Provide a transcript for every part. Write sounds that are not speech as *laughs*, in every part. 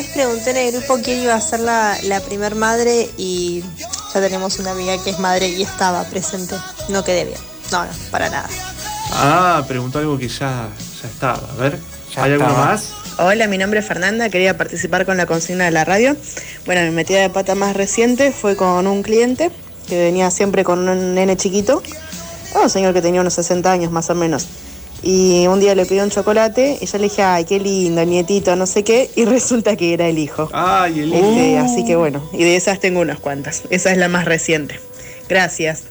vez pregunté en el grupo quién iba a ser la, la primer madre y ya tenemos una amiga que es madre y estaba presente. No quedé bien. No, no, para nada. Ah, preguntó algo que ya, ya estaba. A ver, Ya ¿hay alguno estaba. más? Hola, mi nombre es Fernanda, quería participar con la consigna de la radio. Bueno, mi metida de pata más reciente fue con un cliente que venía siempre con un nene chiquito, un señor que tenía unos 60 años más o menos. Y un día le pidió un chocolate y yo le dije, ay, qué lindo, nietito, no sé qué, y *laughs* resulta que era el hijo. Ay, el Este, así que bueno, y de esas tengo unas cuantas. Esa es la más reciente. Gracias.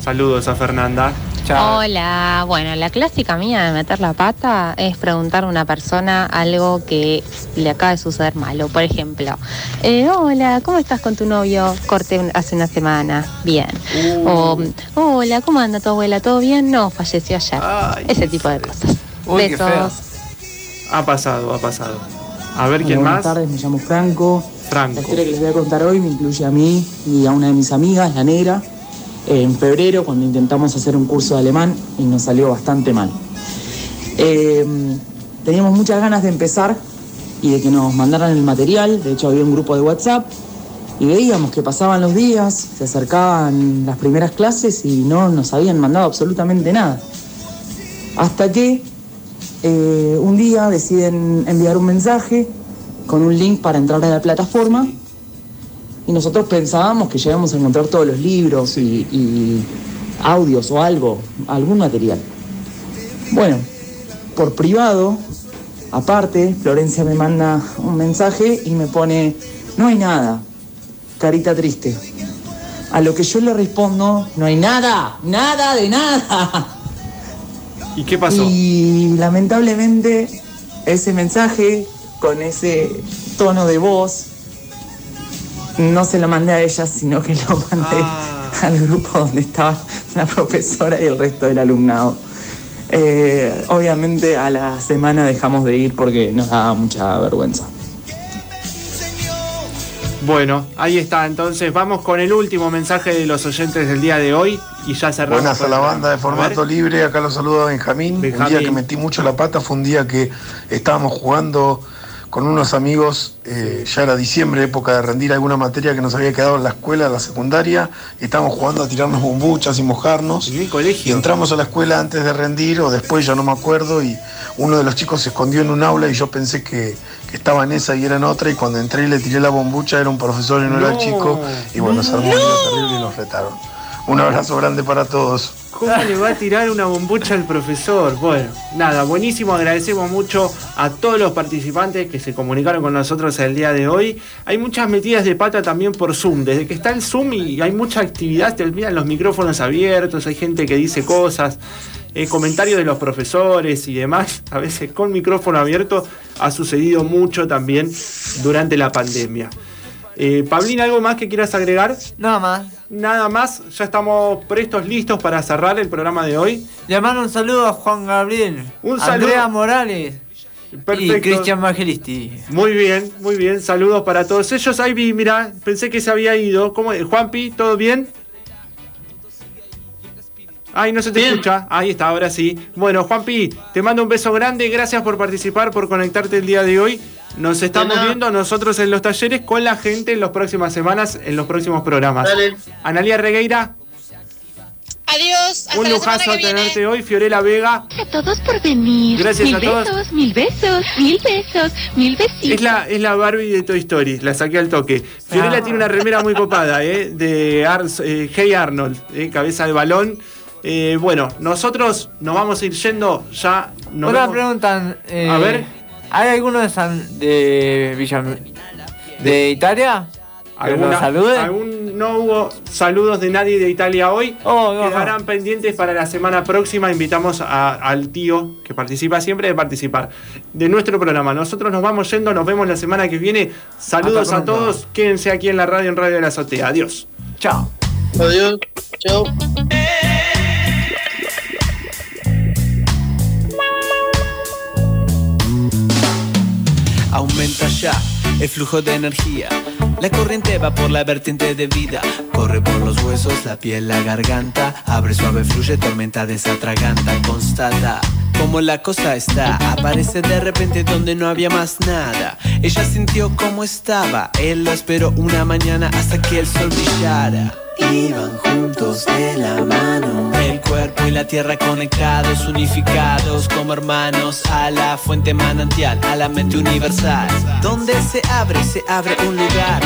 Saludos a Fernanda. Hola, bueno, la clásica mía de meter la pata es preguntar a una persona algo que le acaba de suceder malo. Por ejemplo, eh, hola, ¿cómo estás con tu novio? Corté un- hace una semana. Bien. O, hola, ¿cómo anda tu abuela? ¿Todo bien? No, falleció ayer. Ese tipo de cosas. Uy, qué Besos. feo. Ha pasado, ha pasado. A ver, ¿quién buenas más? tardes, me llamo Franco. Franco. La historia que les voy a contar hoy me incluye a mí y a una de mis amigas, la negra, en febrero cuando intentamos hacer un curso de alemán y nos salió bastante mal. Eh, teníamos muchas ganas de empezar y de que nos mandaran el material, de hecho había un grupo de WhatsApp y veíamos que pasaban los días, se acercaban las primeras clases y no nos habían mandado absolutamente nada. Hasta que eh, un día deciden enviar un mensaje con un link para entrar a la plataforma y nosotros pensábamos que llegamos a encontrar todos los libros y, y audios o algo, algún material. Bueno, por privado, aparte, Florencia me manda un mensaje y me pone, no hay nada, carita triste. A lo que yo le respondo, no hay nada, nada de nada. *laughs* ¿Y qué pasó? Y lamentablemente ese mensaje con ese tono de voz no se lo mandé a ella, sino que lo mandé al grupo donde estaba la profesora y el resto del alumnado. Eh, obviamente a la semana dejamos de ir porque nos daba mucha vergüenza. Bueno, ahí está. Entonces vamos con el último mensaje de los oyentes del día de hoy y ya cerramos. Buenas a la banda de formato libre, acá los saluda Benjamín. Un Benjamín. día que metí mucho la pata fue un día que estábamos jugando con unos amigos, eh, ya era diciembre, época de rendir alguna materia que nos había quedado en la escuela, en la secundaria, y estábamos jugando a tirarnos bombuchas y mojarnos. Y entramos a la escuela antes de rendir, o después, ya no me acuerdo, y uno de los chicos se escondió en un aula y yo pensé que, que estaba en esa y era en otra, y cuando entré y le tiré la bombucha era un profesor y no, era el No. chico, y bueno, se armó un lío terrible y nos retaron. Un abrazo grande para todos. ¿Cómo le va a tirar una bombucha al profesor? Bueno, nada, buenísimo. Agradecemos mucho a todos los participantes que se comunicaron con nosotros el día de hoy. Hay muchas metidas de pata también por Zoom. Desde que está el Zoom y hay mucha actividad, te olvidan los micrófonos abiertos, hay gente que dice cosas, eh, comentarios de los profesores y demás. A veces con micrófono abierto ha sucedido mucho también durante la pandemia. Eh, Pablín, ¿algo más que quieras agregar? Nada más. Nada más, ya estamos prestos, listos para cerrar el programa de hoy. Llamar un saludo a Juan Gabriel, Un saludo. Andrea Morales y. Cristian Magelisti. Muy bien, muy bien. Saludos para todos ellos. Ahí vi, mira, pensé que se había ido. ¿Cómo? Juanpi, ¿todo bien? Ay, no se te escucha. Ahí está, ahora sí. Bueno, Juanpi, te mando un beso grande. Gracias por participar, por conectarte el día de hoy. Nos estamos viendo nosotros en los talleres con la gente en las próximas semanas, en los próximos programas. Dale. Analia Regueira, Adiós. Hasta un lujazo semana que viene. tenerte hoy. Fiorella Vega. A todos por venir. Gracias mil a todos. besos, mil besos, mil besos, mil besitos. Es la, es la Barbie de Toy Story, la saqué al toque. Fiorella Ah. tiene una remera muy copada, ¿eh? De eh, Hey Arnold, ¿eh? cabeza de balón. Eh, bueno, nosotros nos vamos a ir yendo ya. Nos Una vemos- pregunta. eh, A ver. ¿Hay alguno de, San, de Villa de Italia? ¿Que ¿Alguna- salude? algún- no hubo saludos de nadie de Italia hoy. Oh, no, Quedarán pendientes para la semana próxima. Invitamos a- al tío que participa siempre de participar de nuestro programa. Nosotros nos vamos yendo, nos vemos la semana que viene. Saludos a todos. Quédense aquí en la radio, en Radio de la Azotea. Adiós. Chao. Adiós. Chao. Aumenta ya el flujo de energía. La corriente va por la vertiente de vida. Corre por los huesos, la piel, la garganta. Abre suave, fluye, tormenta desatraganta. Constata cómo la cosa está. Aparece de repente donde no había más nada. Ella sintió cómo estaba. Él lo esperó una mañana hasta que el sol brillara. Iban juntos de la mano. La tierra conectados, unificados como hermanos a la fuente manantial, a la mente universal. Donde se abre, se abre un lugar.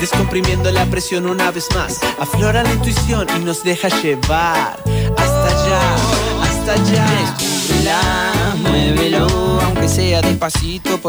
Descomprimiendo la presión una vez más. Aflora la intuición y nos deja llevar. Hasta allá, hasta allá. Descúbrela, muévelo, aunque sea despacito.